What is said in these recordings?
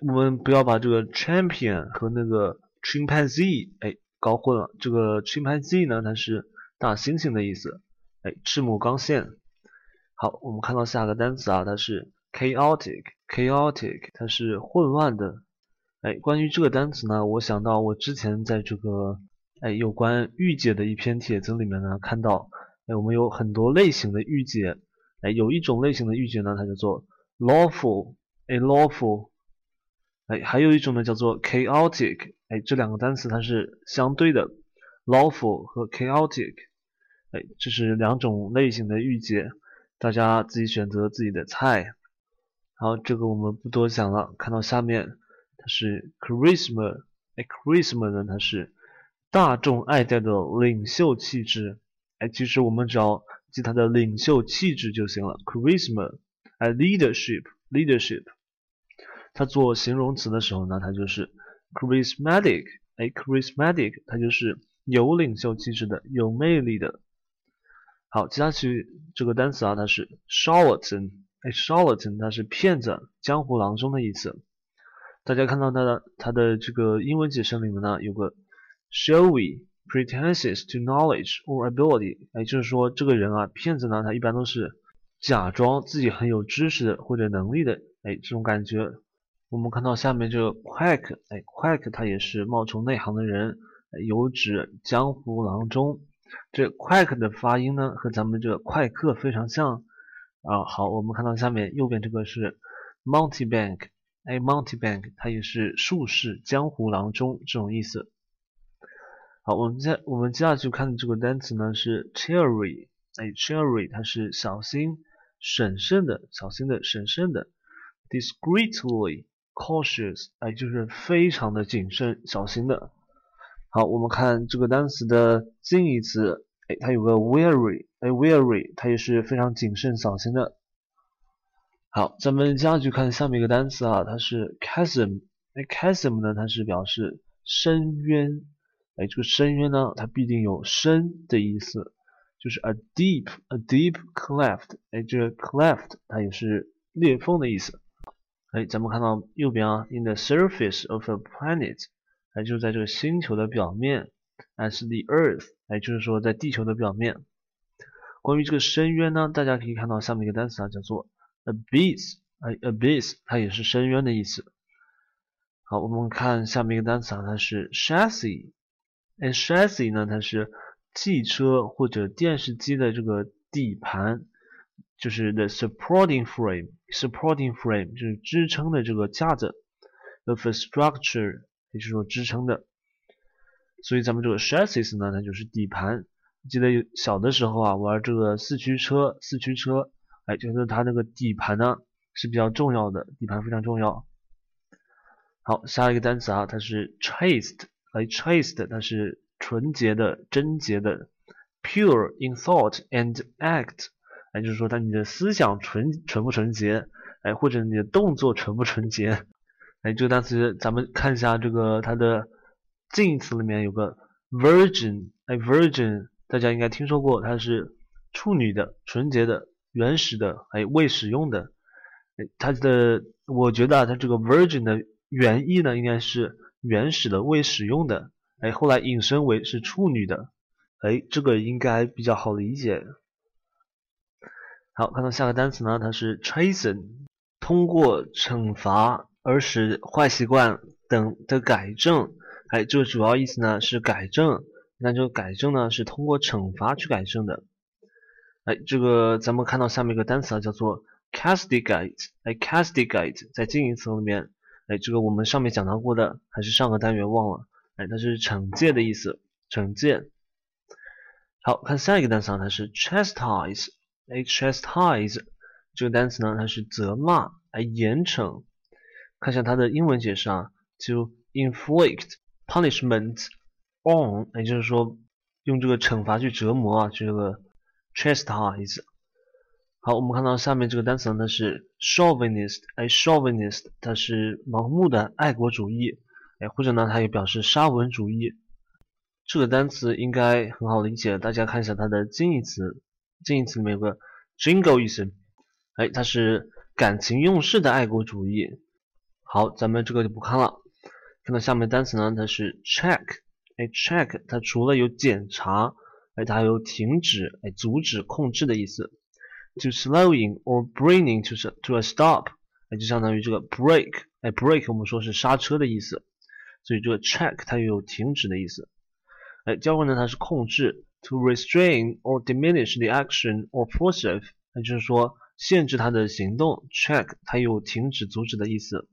我们不要把这个 champion 和那个 chimpanzee 哎搞混了。这个 chimpanzee 呢，它是大猩猩的意思，哎，赤木刚宪。好，我们看到下个单词啊，它是 chaotic，chaotic，它是混乱的。哎，关于这个单词呢，我想到我之前在这个哎有关御姐的一篇帖子里面呢，看到哎我们有很多类型的御姐，哎有一种类型的御姐呢，它叫做 lawful，哎 lawful。哎，还有一种呢，叫做 chaotic。哎，这两个单词它是相对的，lawful 和 chaotic。哎，这是两种类型的御姐，大家自己选择自己的菜。好，这个我们不多讲了。看到下面，它是 charisma。哎，charisma 呢，它是大众爱戴的领袖气质。哎，其实我们只要记它的领袖气质就行了。charisma，哎，leadership，leadership。它做形容词的时候呢，它就是 charismatic，哎，charismatic，它就是有领袖气质的，有魅力的。好，接下去这个单词啊，它是 charlatan，哎，charlatan，它是骗子、江湖郎中的意思。大家看到它的它的这个英文解释里面呢，有个 showy pretenses to knowledge or ability，哎，就是说这个人啊，骗子呢，他一般都是假装自己很有知识或者能力的，哎，这种感觉。我们看到下面这个 quack，哎，quack 他也是冒充内行的人，有指江湖郎中。这 quack 的发音呢，和咱们这个快客非常像啊。好，我们看到下面右边这个是 mountebank，哎，mountebank 它也是术士、江湖郎中这种意思。好，我们接我们接下去看的这个单词呢是 cherry，哎，cherry 它是小心、审慎的，小心的、审慎的，discreetly。cautious，哎，就是非常的谨慎、小心的。好，我们看这个单词的近义词，哎，它有个 wary，哎，wary，它也是非常谨慎、小心的。好，咱们接下去看下面一个单词啊，它是 chasm，哎，chasm 呢，它是表示深渊，哎，这个深渊呢，它必定有深的意思，就是 a deep，a deep cleft，哎，这个 cleft 它也是裂缝的意思。哎，咱们看到右边啊，in the surface of a planet，哎，就是在这个星球的表面，as the Earth，哎，就是说在地球的表面。关于这个深渊呢，大家可以看到下面一个单词啊，叫做 abyss，哎，abyss，它也是深渊的意思。好，我们看下面一个单词啊，它是 chassis，哎，chassis 呢，它是汽车或者电视机的这个底盘。就是 the supporting frame，supporting frame 就是支撑的这个架子，of a structure 也就是说支撑的。所以咱们这个 chassis 呢，它就是底盘。记得有小的时候啊，玩这个四驱车，四驱车，哎，就是它那个底盘呢是比较重要的，底盘非常重要。好，下一个单词啊，它是 chaste，哎，chaste 它是纯洁的、贞洁的，pure in thought and act。哎，就是说他你的思想纯纯不纯洁，哎，或者你的动作纯不纯洁，哎，这个单词咱们看一下这个它的近义词里面有个 virgin，哎，virgin 大家应该听说过，它是处女的、纯洁的、原始的，哎，未使用的，哎，它的我觉得啊，它这个 virgin 的原意呢应该是原始的、未使用的，哎，后来引申为是处女的，哎，这个应该比较好理解。好，看到下个单词呢，它是 chasten，通过惩罚而使坏习惯等的改正。哎，这个主要意思呢是改正。那这个改正呢是通过惩罚去改正的。哎，这个咱们看到下面一个单词啊，叫做 castigate。哎，castigate 在近义词里面，哎，这个我们上面讲到过的，还是上个单元忘了。哎，它是惩戒的意思，惩戒。好看下一个单词啊，它是 chastise。Chastise 这个单词呢，它是责骂、来严惩。看一下它的英文解释啊，就 inflict punishment on，也就是说用这个惩罚去折磨啊，这个 chastise。好，我们看到下面这个单词呢，它是 chauvinist，哎，chauvinist 它是盲目的爱国主义，哎，或者呢，它也表示沙文主义。这个单词应该很好理解，大家看一下它的近义词。近义词里面有个 jingoism，哎，它是感情用事的爱国主义。好，咱们这个就不看了。看到下面单词呢，它是 check，哎，check 它除了有检查，哎，它还有停止，哎，阻止、控制的意思。To slowing or bringing to to a stop，哎，就相当于这个 break，哎，break 我们说是刹车的意思，所以这个 check 它也有停止的意思。哎，交换呢，它是控制，to restrain or diminish the action or force of，那就是说限制它的行动。check 它有停止、阻止的意思。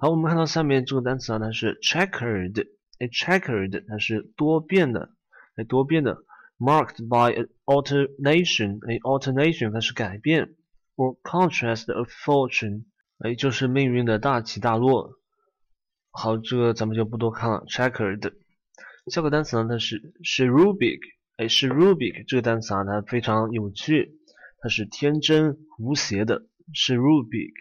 好，我们看到下面这个单词啊，它是 checkered，哎，checkered 它是多变的，哎，多变的。marked by alternation，哎，alternation 它是改变，or contrast of fortune，哎，就是命运的大起大落。好，这个咱们就不多看了。checkered，下个单词呢，它是 cherubic，哎，cherubic 这个单词啊，它非常有趣，它是天真无邪的。cherubic，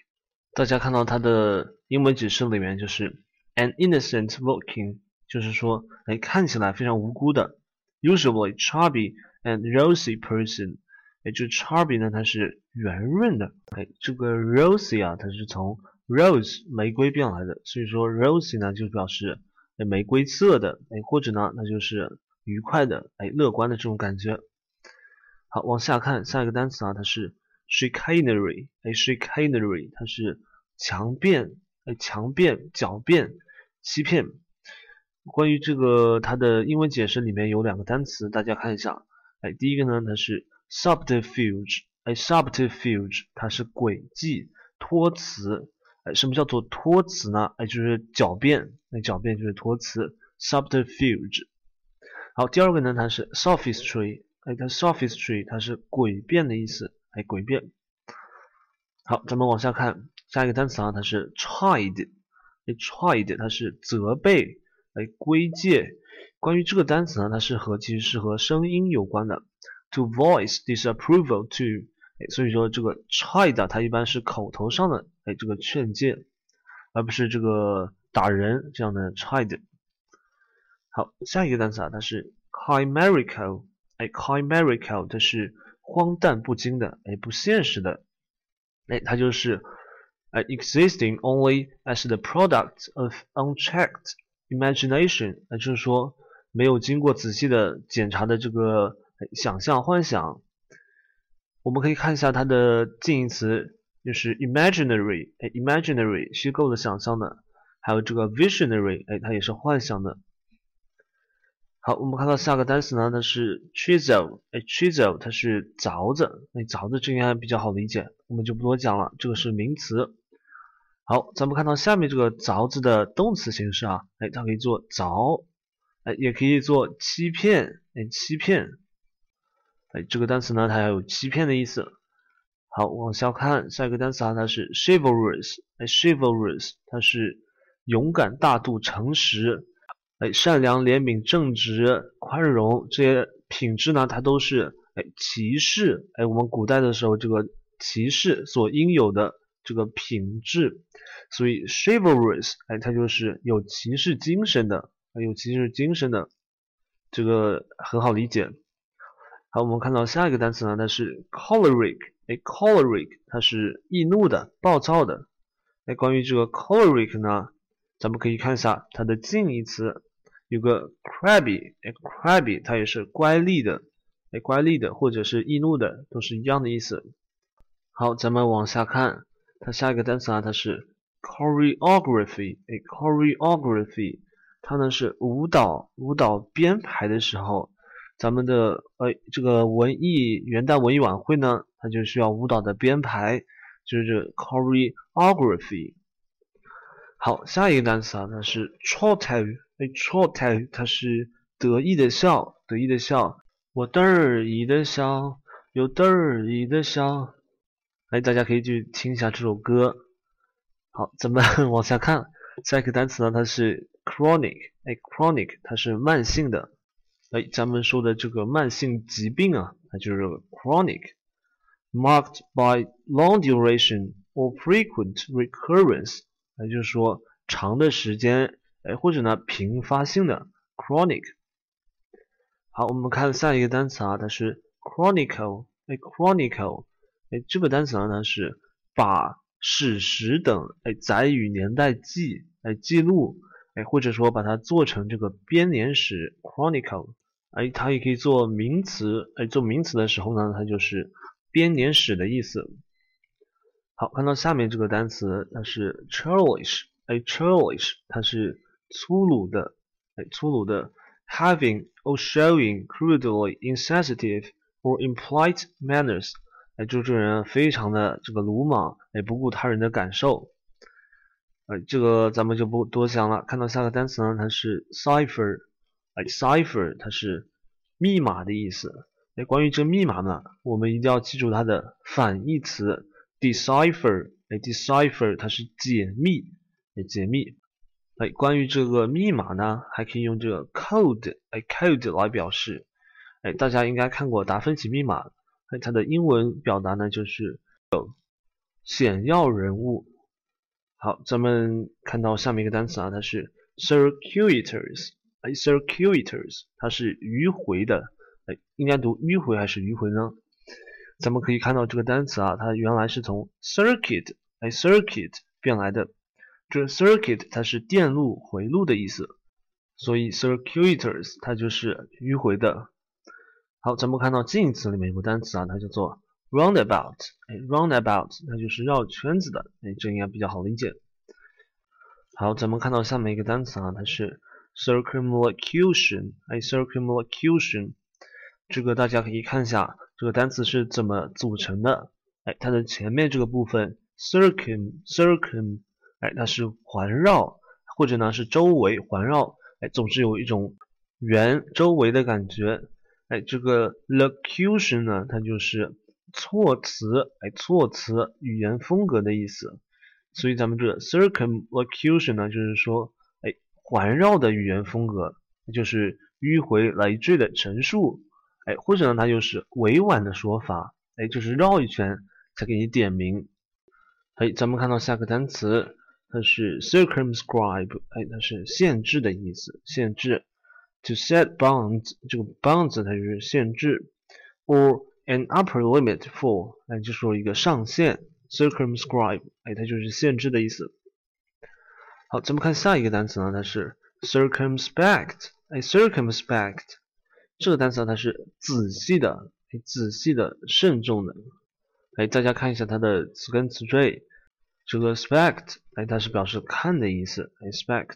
大家看到它的英文解释里面就是 an innocent looking，就是说，哎，看起来非常无辜的。Usually chubby and rosy person，哎，这 chubby 呢，它是圆润的，哎，这个 rosy 啊，它是从 rose 玫瑰变来的，所以说 rosy 呢就表示玫瑰色的，哎，或者呢，那就是愉快的，哎，乐观的这种感觉。好，往下看下一个单词啊，它是 chicanery，哎，chicanery 它是强辩，哎，强辩、狡辩、欺骗。关于这个它的英文解释里面有两个单词，大家看一下。哎，第一个呢，它是 subterfuge，哎，subterfuge 它是诡计、托词。哎，什么叫做托词呢？哎，就是狡辩。那狡辩就是托词，subterfuge。好，第二个呢，它是 sophistry，哎，它 sophistry 它是诡辩的意思。哎，诡辩。好，咱们往下看下一个单词啊，它是 chide，哎，chide 它是责备。来归界，关于这个单词呢，它是和其实是和声音有关的。To voice disapproval to，所以说这个 chid 它一般是口头上的哎这个劝诫，而不是这个打人这样的 chid。好，下一个单词啊，它是 chimerical，哎，chimerical 它是荒诞不经的，哎，不现实的，哎，它就是哎 existing only as the product of unchecked。Imagination，那就是说没有经过仔细的检查的这个想象、幻想。我们可以看一下它的近义词，就是 imaginary，哎，imaginary 虚构的、想象的，还有这个 visionary，哎，它也是幻想的。好，我们看到下个单词呢，它是 chisel，哎，chisel 它是凿子，哎，凿子这应该比较好理解，我们就不多讲了，这个是名词。好，咱们看到下面这个凿子的动词形式啊，哎，它可以做凿，哎，也可以做欺骗，哎，欺骗，哎，这个单词呢，它还有欺骗的意思。好，往下看下一个单词啊，它是 chivalrous，哎，chivalrous，它是勇敢、大度、诚实，哎，善良、怜悯、正直、宽容这些品质呢，它都是哎骑士，哎，我们古代的时候这个骑士所应有的。这个品质，所以 chivalrous，哎，它就是有骑士精神的，有骑士精神的，这个很好理解。好，我们看到下一个单词呢，它是 choleric，哎，choleric，它是易怒的、暴躁的。哎，关于这个 choleric 呢，咱们可以看一下它的近义词，有个 crabby，哎，crabby，它也是乖戾的，哎，乖戾的，或者是易怒的，都是一样的意思。好，咱们往下看。它下一个单词啊，它是 choreography，哎，choreography，它呢是舞蹈，舞蹈编排的时候，咱们的呃这个文艺元旦文艺晚会呢，它就需要舞蹈的编排，就是 choreography。好，下一个单词啊，它是 c h o t e 哎 c h o t e 它是得意的笑，得意的笑，我得意的笑，又得意的笑。哎，大家可以去听一下这首歌。好，咱们 往下看，下一个单词呢，它是 chronic。哎，chronic 它是慢性的。哎，咱们说的这个慢性疾病啊，它就是 chronic，marked by long duration or frequent recurrence。也就是说，长的时间，哎，或者呢，频发性的 chronic。好，我们看下一个单词啊，它是 chronicle。哎，chronicle。哎，这个单词呢它是把史实等，哎，载于年代记，哎，记录，哎，或者说把它做成这个编年史 （chronicle），哎，它也可以做名词，哎，做名词的时候呢，它就是编年史的意思。好，看到下面这个单词，它是 churlish，哎，churlish，它是粗鲁的，哎，粗鲁的，having or showing crudely insensitive or impolite manners。哎，就这人非常的这个鲁莽，哎，不顾他人的感受。哎，这个咱们就不多讲了。看到下个单词呢，它是 cipher，哎，cipher 它是密码的意思。哎，关于这密码呢，我们一定要记住它的反义词 decipher，哎，decipher 它是解密，哎，解密。哎，关于这个密码呢，还可以用这个 code，哎，code 来表示。哎，大家应该看过达芬奇密码。那它的英文表达呢，就是有显要人物。好，咱们看到下面一个单词啊，它是 circuitous，哎，circuitous，它是迂回的，哎，应该读迂回还是迂回呢？咱们可以看到这个单词啊，它原来是从 circuit，哎，circuit 变来的。这 circuit 它是电路回路的意思，所以 circuitous 它就是迂回的。好，咱们看到近义词里面有个单词啊，它叫做 roundabout。哎，roundabout 它就是绕圈子的，哎，这应该比较好理解。好，咱们看到下面一个单词啊，它是 circumlocution。哎，circumlocution，这个大家可以看一下这个单词是怎么组成的。哎，它的前面这个部分 circum，circum，哎，它是环绕，或者呢是周围环绕，哎，总是有一种圆周围的感觉。哎，这个 locution 呢，它就是措辞，哎，措辞语言风格的意思。所以咱们这个 circumlocution 呢，就是说，环绕的语言风格，就是迂回累赘的陈述，哎，或者呢，它就是委婉的说法，哎，就是绕一圈才给你点名。哎，咱们看到下个单词，它是 circumscribe，哎，它是限制的意思，限制。To set bounds，这个 bounds 它就是限制，or an upper limit for，哎，就说一个上限，circumscribe，哎，它就是限制的意思。好，咱们看下一个单词呢，它是 circumspect，哎，circumspect 这个单词呢它是仔细的，哎，仔细的，慎重的。哎，大家看一下它的词根词缀，这个 spect，哎，它是表示看的意思，哎，spect，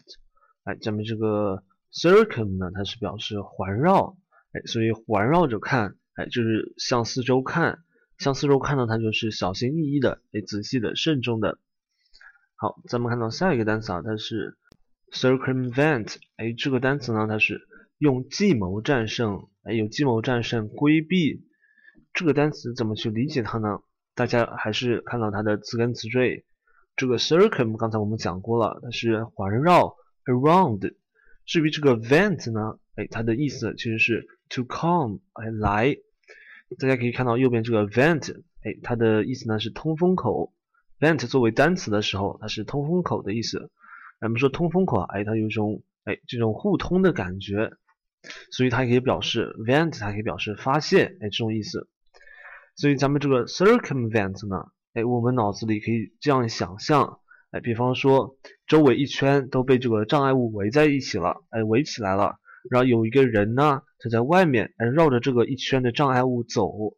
哎，咱们这个。Circum 呢，它是表示环绕，哎，所以环绕着看，哎，就是向四周看，向四周看呢，它就是小心翼翼的，哎，仔细的，慎重的。好，咱们看到下一个单词啊，它是 circumvent，哎，这个单词呢，它是用计谋战胜，哎，有计谋战胜，规避。这个单词怎么去理解它呢？大家还是看到它的词根词缀，这个 circum 刚才我们讲过了，它是环绕，around。至于这个 vent 呢，哎，它的意思其实是 to come，哎，来。大家可以看到右边这个 vent，哎，它的意思呢是通风口。Vent 作为单词的时候，它是通风口的意思。咱们说通风口啊，哎，它有一种哎这种互通的感觉，所以它可以表示 vent，它可以表示发泄，哎，这种意思。所以咱们这个 circumvent 呢，哎，我们脑子里可以这样想象。哎，比方说，周围一圈都被这个障碍物围在一起了，哎，围起来了。然后有一个人呢，他在外面，哎，绕着这个一圈的障碍物走，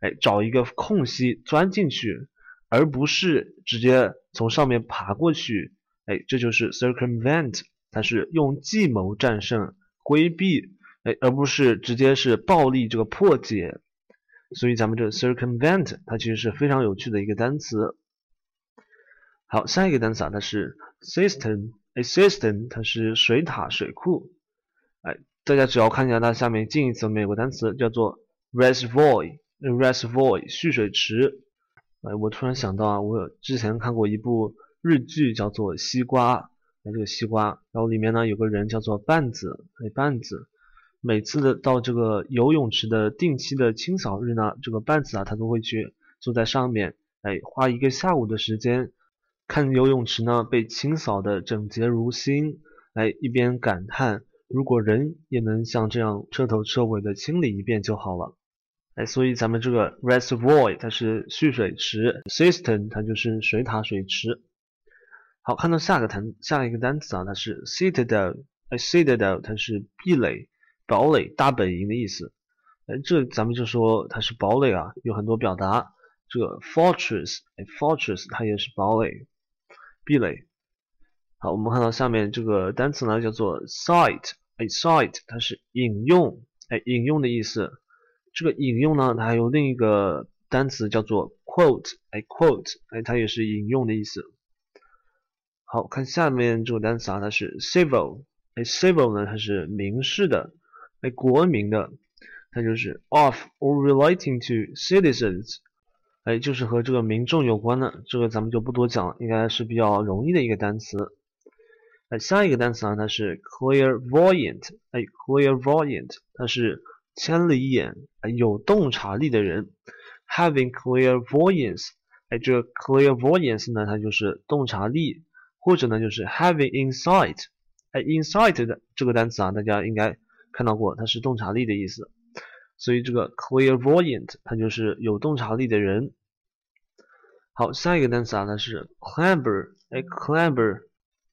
哎，找一个空隙钻进去，而不是直接从上面爬过去。哎，这就是 circumvent，它是用计谋战胜、规避，哎，而不是直接是暴力这个破解。所以咱们这 circumvent 它其实是非常有趣的一个单词。好，下一个单词啊，它是 cistern，哎，cistern 它是水塔、水库。哎，大家只要看一下它下面近义词里面有个单词叫做 reservoir，reservoir 蓄水池。哎，我突然想到啊，我之前看过一部日剧叫做《西瓜》，哎，这个西瓜，然后里面呢有个人叫做半子，哎，半子，每次的到这个游泳池的定期的清扫日呢，这个半子啊，他都会去坐在上面，哎，花一个下午的时间。看游泳池呢被清扫的整洁如新，哎，一边感叹如果人也能像这样彻头彻尾的清理一遍就好了，哎，所以咱们这个 reservoir 它是蓄水池，cistern 它就是水塔、水池。好，看到下个单下一个单词啊，它是 citadel，哎，citadel 它是壁垒、堡垒、大本营的意思。哎，这咱们就说它是堡垒啊，有很多表达。这个 fortress，哎，fortress 它也是堡垒、壁垒。好，我们看到下面这个单词呢，叫做 cite，哎，cite 它是引用，哎，引用的意思。这个引用呢，它还有另一个单词叫做 quote，哎，quote，哎，它也是引用的意思。好看下面这个单词啊，它是 civil，哎，civil 呢它是民事的，哎，国民的，它就是 of or relating to citizens，哎，就是和这个民众有关的，这个咱们就不多讲了，应该是比较容易的一个单词。哎，下一个单词啊，它是 clairvoyant，哎，clairvoyant，它是千里眼，哎，有洞察力的人，having clear voyance，哎，这个 clear voyance 呢，它就是洞察力。或者呢，就是 having insight，哎，insight 的这个单词啊，大家应该看到过，它是洞察力的意思。所以这个 clear voyant 它就是有洞察力的人。好，下一个单词啊，它是 clamber，哎，clamber，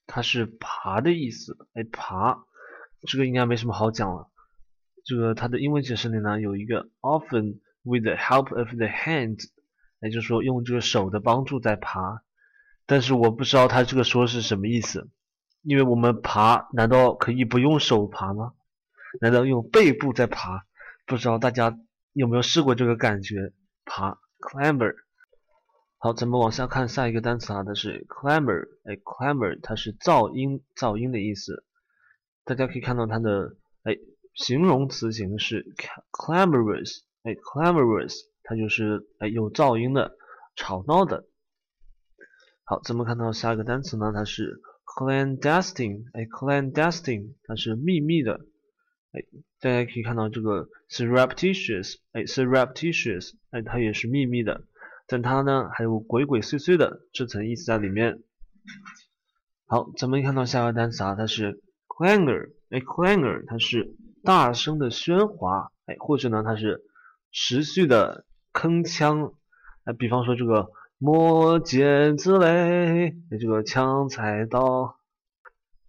它是爬的意思，哎，爬，这个应该没什么好讲了。这个它的英文解释里呢有一个 often with the help of the hands，也就是说用这个手的帮助在爬。但是我不知道它这个说是什么意思，因为我们爬难道可以不用手爬吗？难道用背部在爬？不知道大家有没有试过这个感觉？爬，climber。好，咱们往下看下一个单词啊，它是 climber。哎，climber 它是噪音，噪音的意思。大家可以看到它的哎形容词形式 clamorous。哎，clamorous 它就是哎有噪音的，吵闹的。好，咱们看到下一个单词呢，它是 clandestine，哎，clandestine，它是秘密的，哎，大家可以看到这个 surreptitious，哎，surreptitious，哎，它也是秘密的，但它呢还有鬼鬼祟祟的这层意思在里面。好，咱们看到下一个单词啊，它是 clangor，哎，clangor，它是大声的喧哗，哎，或者呢它是持续的铿锵，哎，比方说这个。磨剑子嘞，这个枪菜刀，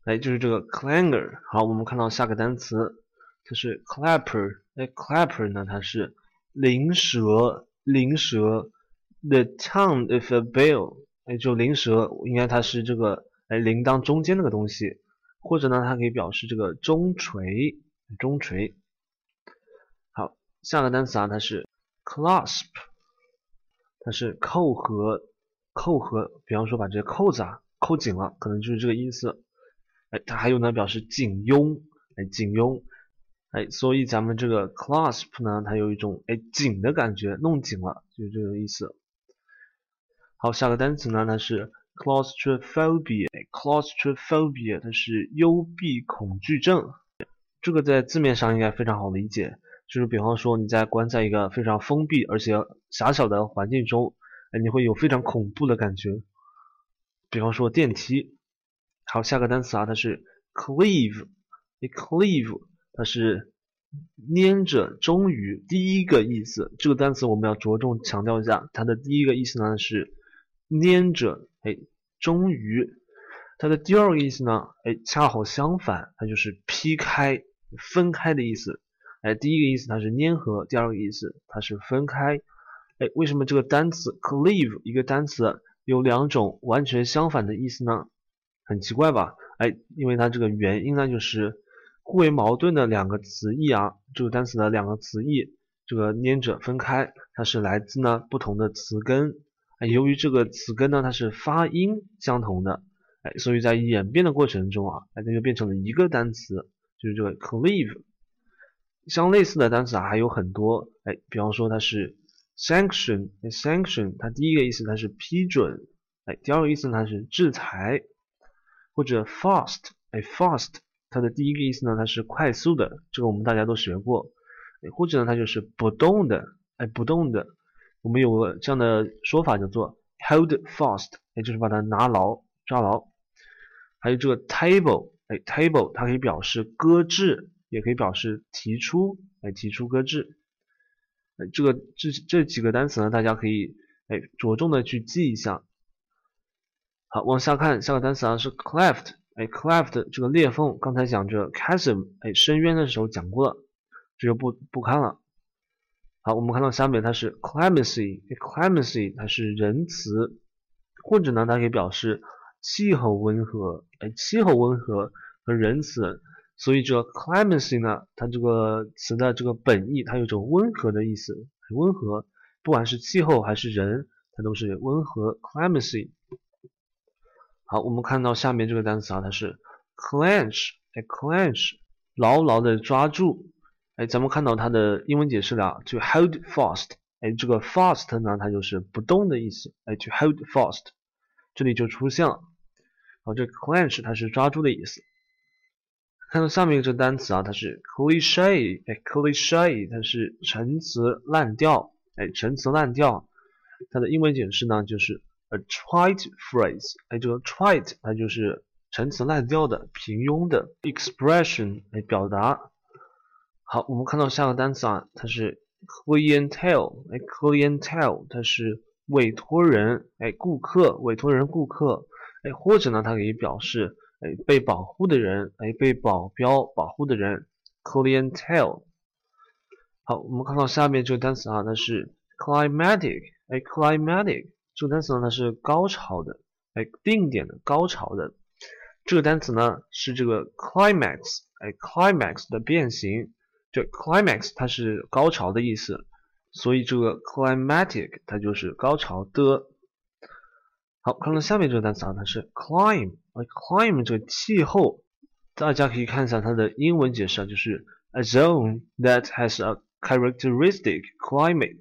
哎，就是这个 clangor。好，我们看到下个单词，它是 clapper。哎，clapper 呢，它是灵蛇，灵蛇。The tongue of a bell。哎，就灵蛇，应该它是这个哎铃铛中间那个东西，或者呢，它可以表示这个钟锤，中锤。好，下个单词啊，它是 clasp。它是扣合，扣合，比方说把这个扣子啊扣紧了，可能就是这个意思。哎，它还有呢，表示紧拥，哎，紧拥，哎，所以咱们这个 clasp 呢，它有一种哎紧的感觉，弄紧了，就是这个意思。好，下个单词呢，它是 claustrophobia，claustrophobia 它是幽闭恐惧症，这个在字面上应该非常好理解。就是比方说你在关在一个非常封闭而且狭小的环境中，哎，你会有非常恐怖的感觉。比方说电梯。好，下个单词啊，它是 cleave，cleave，它是粘着、终于。第一个意思，这个单词我们要着重强调一下，它的第一个意思呢是粘着，哎，终于。它的第二个意思呢，哎，恰好相反，它就是劈开、分开的意思。哎，第一个意思它是粘合，第二个意思它是分开。哎，为什么这个单词 cleave 一个单词有两种完全相反的意思呢？很奇怪吧？哎，因为它这个原因呢，就是互为矛盾的两个词义啊。这个单词的两个词义，这个粘着分开，它是来自呢不同的词根。哎，由于这个词根呢它是发音相同的，所以在演变的过程中啊，哎，它就变成了一个单词，就是这个 cleave。相类似的单词啊还有很多，哎，比方说它是 sanction，sanction，它第一个意思它是批准，哎，第二个意思它是制裁，或者 fast，哎，fast，它的第一个意思呢它是快速的，这个我们大家都学过，或者呢它就是不动的，哎，不动的，我们有个这样的说法叫做 hold fast，也就是把它拿牢，抓牢，还有这个 table，哎，table，它可以表示搁置。也可以表示提出，哎提出搁置。哎，这个这这几个单词呢，大家可以哎着重的去记一下。好，往下看，下个单词啊是 cleft，哎，cleft 这个裂缝，刚才讲这 chasm，哎，深渊的时候讲过了，这就不不看了。好，我们看到下面它是 clemency，clemency 它是仁慈，或者呢它可以表示气候温和，哎，气候温和和仁慈，所以这个 clemency 呢，它这个词的这个本意，它有种温和的意思，温和，不管是气候还是人，它都是温和 clemency。好，我们看到下面这个单词啊，它是 clench，哎，clench，牢牢的抓住，哎，咱们看到它的英文解释了，啊，就 hold fast，哎，这个 fast 呢，它就是不动的意思，哎，就 hold fast，这里就出现了，好，这 clench 它是抓住的意思。看到下面这个单词啊，它是 cliche，哎，cliche，它是陈词滥调，哎，陈词滥调，它的英文解释呢就是。A trite phrase，哎，这个 trite 它就是陈词滥调的、平庸的 expression，哎，表达。好，我们看到下个单词啊，它是 clientele，哎，clientele 它是委托人，哎，顾客，委托人、顾客，或者呢，它可以表示哎被保护的人，哎，被保镖保护的人，clientele。好，我们看到下面这个单词啊，它是 climatic，哎，climatic。这个单词呢，它是高潮的，哎，定点的高潮的。这个单词呢是这个 climax，哎，climax 的变形。这 climax 它是高潮的意思，所以这个 climatic 它就是高潮的。好，看到下面这个单词啊，它是 climb，哎，climb 这个气候，大家可以看一下它的英文解释啊，就是 a zone that has a characteristic climate。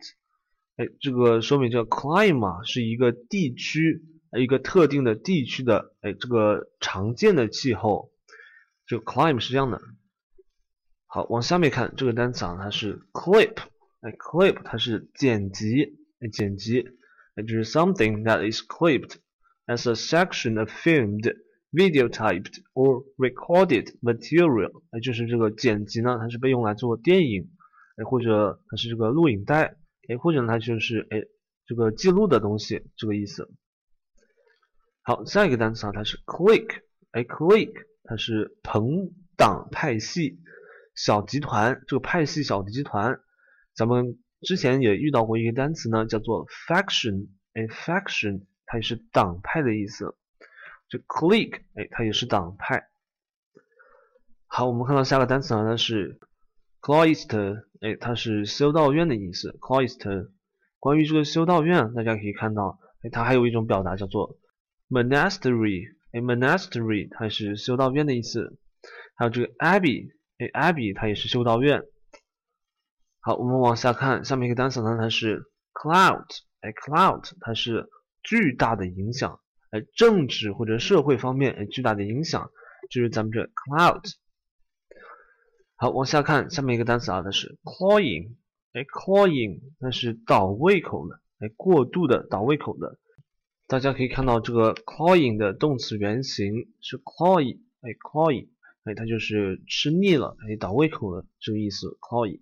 哎，这个说明这个 climate 是一个地区，一个特定的地区的哎这个常见的气候。这个 climate 是这样的。好，往下面看这个单词啊，它是 clip，哎，clip 它是剪辑，哎，剪辑，哎，就是 something that is clipped as a section of filmed, videotaped or recorded material，哎，就是这个剪辑呢，它是被用来做电影，哎，或者它是这个录影带。哎，或者呢它就是哎这个记录的东西这个意思。好，下一个单词啊，它是 clique，哎，clique 它是朋党派系小集团，这个派系小集团，咱们之前也遇到过一个单词呢，叫做 faction，哎，faction 它也是党派的意思。这 clique 哎，它也是党派。好，我们看到下个单词啊，它是。cloister，哎，它是修道院的意思。cloister，关于这个修道院，大家可以看到，哎，它还有一种表达叫做 monastery，哎，monastery 它是修道院的意思。还有这个 abbey，哎，abbey 它也是修道院。好，我们往下看，下面一个单词呢，它是 cloud，哎，cloud 它是巨大的影响，哎，政治或者社会方面哎巨大的影响，就是咱们这 cloud。好，往下看，下面一个单词啊，它是 cloying，哎，cloying，那是倒胃口的，哎，过度的倒胃口的。大家可以看到这个 cloying 的动词原形是 cloy，哎，cloy，哎，它就是吃腻了，哎，倒胃口的这个意思，cloy。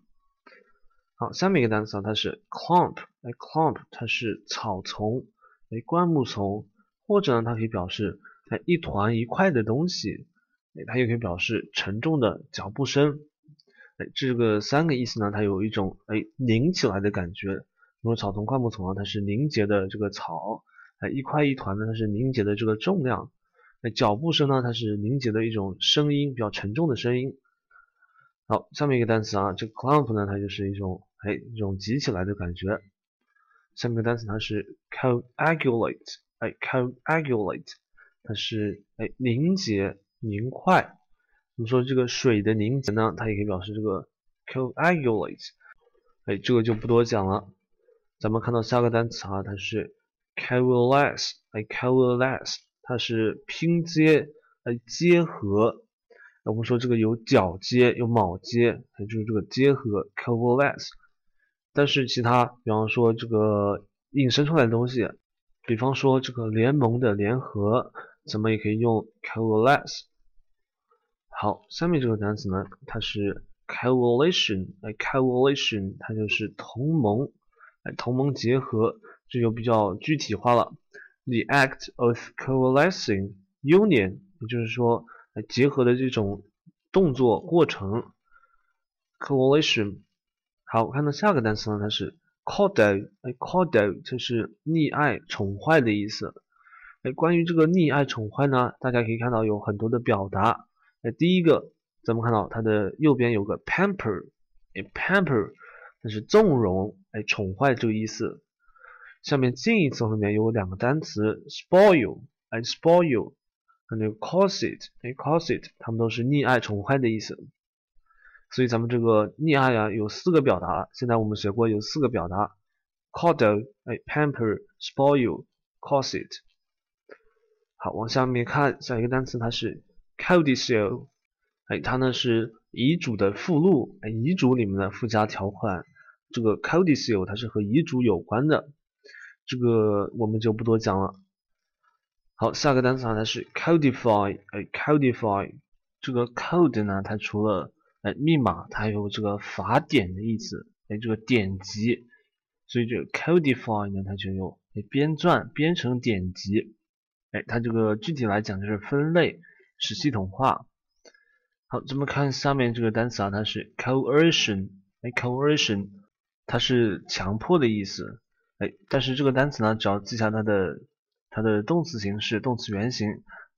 好，下面一个单词啊，它是 clump，哎，clump，它是草丛，哎，灌木丛，或者呢，它可以表示哎一团一块的东西。哎，它也可以表示沉重的脚步声。哎，这个三个意思呢，它有一种哎拧起来的感觉。如果草丛、灌木丛啊，它是凝结的这个草，哎，一块一团呢，它是凝结的这个重量。哎，脚步声呢，它是凝结的一种声音，比较沉重的声音。好，下面一个单词啊，这个 clump 呢，它就是一种哎一种挤起来的感觉。下面一个单词它是 coagulate，哎，coagulate，它是哎凝结。凝块，我们说这个水的凝结呢，它也可以表示这个 coagulate。哎，这个就不多讲了。咱们看到下个单词啊，它是 coalesce。哎，coalesce，它是拼接、哎结合。我们说这个有角接、有铆接，也就是这个结合 coalesce。但是其他，比方说这个引申出来的东西，比方说这个联盟的联合。咱们也可以用 coalesce。好，下面这个单词呢，它是 coalition，哎，coalition 它就是同盟，哎，同盟结合，这就比较具体化了。The act of coalescing union，也就是说，结合的这种动作过程，coalition。好，看到下个单词呢，它是 coddle，哎，coddle 就是溺爱、宠坏的意思。哎，关于这个溺爱、宠坏呢，大家可以看到有很多的表达。哎，第一个，咱们看到它的右边有个 pamper，哎，pamper，那是纵容、哎，宠坏这个意思。下面近义词后面有两个单词 spoil，哎，spoil，还有 corset，哎，corset，它们都是溺爱、宠坏的意思。所以咱们这个溺爱呀，有四个表达。现在我们学过有四个表达：coddle，哎，pamper，spoil，corset。好，往下面看，下一个单词它是 codicil，哎，它呢是遗嘱的附录，哎，遗嘱里面的附加条款。这个 codicil 它是和遗嘱有关的，这个我们就不多讲了。好，下个单词啊它是 codify，哎，codify，这个 code 呢，它除了哎密码，它还有这个法典的意思，哎，这个典籍，所以这个 codify 呢，它就有哎编撰、编成典籍。哎，它这个具体来讲就是分类，是系统化。好，咱们看下面这个单词啊，它是 coercion，哎，coercion，它是强迫的意思。哎，但是这个单词呢，只要记下它的它的动词形式，动词原形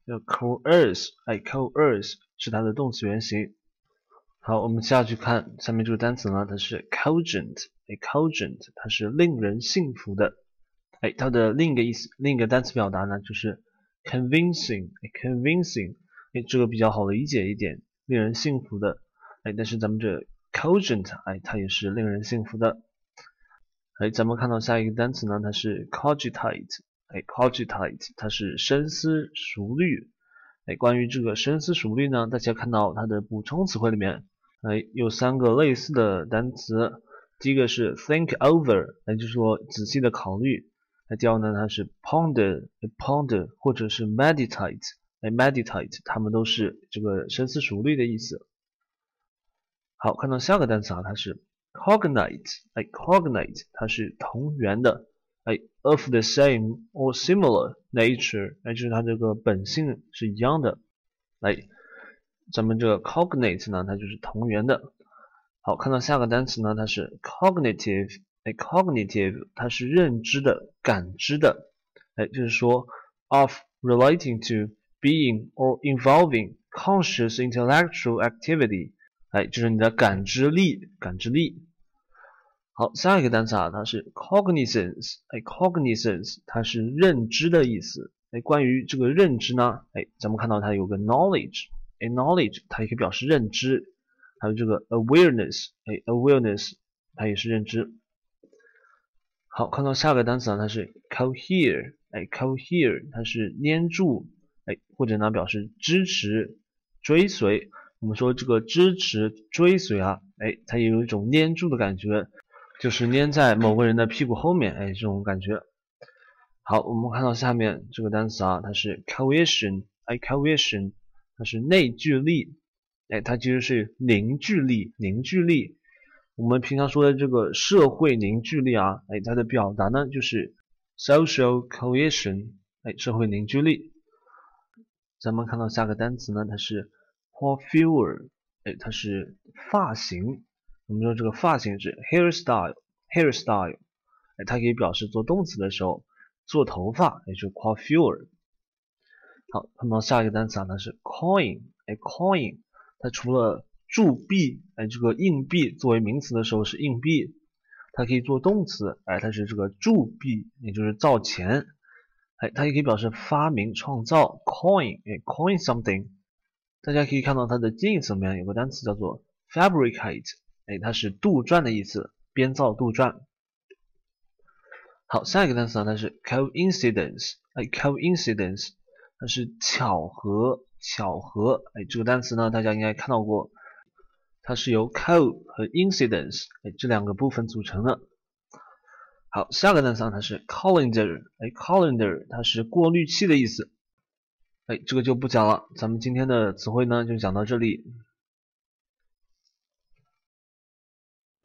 叫 coerce，哎，coerce 是它的动词原形。好，我们下去看下面这个单词呢，它是 cogent，哎，cogent，它是令人信服的。哎，它的另一个意思，另一个单词表达呢，就是 convincing，哎，convincing 哎，这个比较好理解一点，令人信服的。哎，但是咱们这 cogent，哎，它也是令人信服的。哎，咱们看到下一个单词呢，它是 cogitate，哎，cogitate，它是深思熟虑。哎，关于这个深思熟虑呢，大家看到它的补充词汇里面，哎，有三个类似的单词。第一个是 think over，哎，就是说仔细的考虑。那第二呢，它是 ponder，ponder，或者是 meditate，哎，meditate，它们都是这个深思熟虑的意思。好，看到下个单词啊，它是 cognate，哎，cognate，它是同源的，哎，of the same or similar nature，哎，就是它这个本性是一样的。哎，咱们这个 cognate 呢，它就是同源的。好，看到下个单词呢，它是 cognitive。哎，cognitive 它是认知的、感知的，哎，就是说 of relating to being or involving conscious intellectual activity，哎，就是你的感知力、感知力。 好，下一个单词啊，它是 cognizance，哎，cognizance 它是认知的意思。哎，关于这个认知呢，哎，咱们看到它有个 knowledge，哎，knowledge 它也可以表示认知，还有这个 awareness，哎，awareness 它也是认知。好，看到下个单词啊，它是 cohere，哎，cohere 它是粘住，哎，或者呢表示支持、追随。我们说这个支持、追随啊，哎，它也有一种粘住的感觉，就是粘在某个人的屁股后面，哎，这种感觉。好，我们看到下面这个单词啊，它是 cohesion，哎，cohesion 它是内聚力，哎，它其实是凝聚力，凝聚力。我们平常说的这个社会凝聚力啊，哎，它的表达呢就是 social cohesion，哎，社会凝聚力。咱们看到下个单词呢，它是 coiffure，哎，它是发型。我们说这个发型是 hairstyle，hairstyle，它可以表示做动词的时候做头发，也就是 coiffure。好，看到下一个单词啊，它是 coin，哎，coin，它除了铸币，哎，这个硬币作为名词的时候是硬币，它可以做动词，哎，它是这个铸币，也就是造钱，哎，它也可以表示发明、创造，coin，哎，coin something。大家可以看到它的近义词里面有个单词叫做 fabricate，哎，它是杜撰的意思，编造、杜撰。好，下一个单词呢，它是 coincidence，哎，coincidence，它是巧合、巧合，哎，这个单词呢，大家应该看到过。它是由 co 和 incidence 哎这两个部分组成的。好，下个单词它是 calendar，哎，calendar 它是过滤器的意思。哎，这个就不讲了，咱们今天的词汇呢就讲到这里。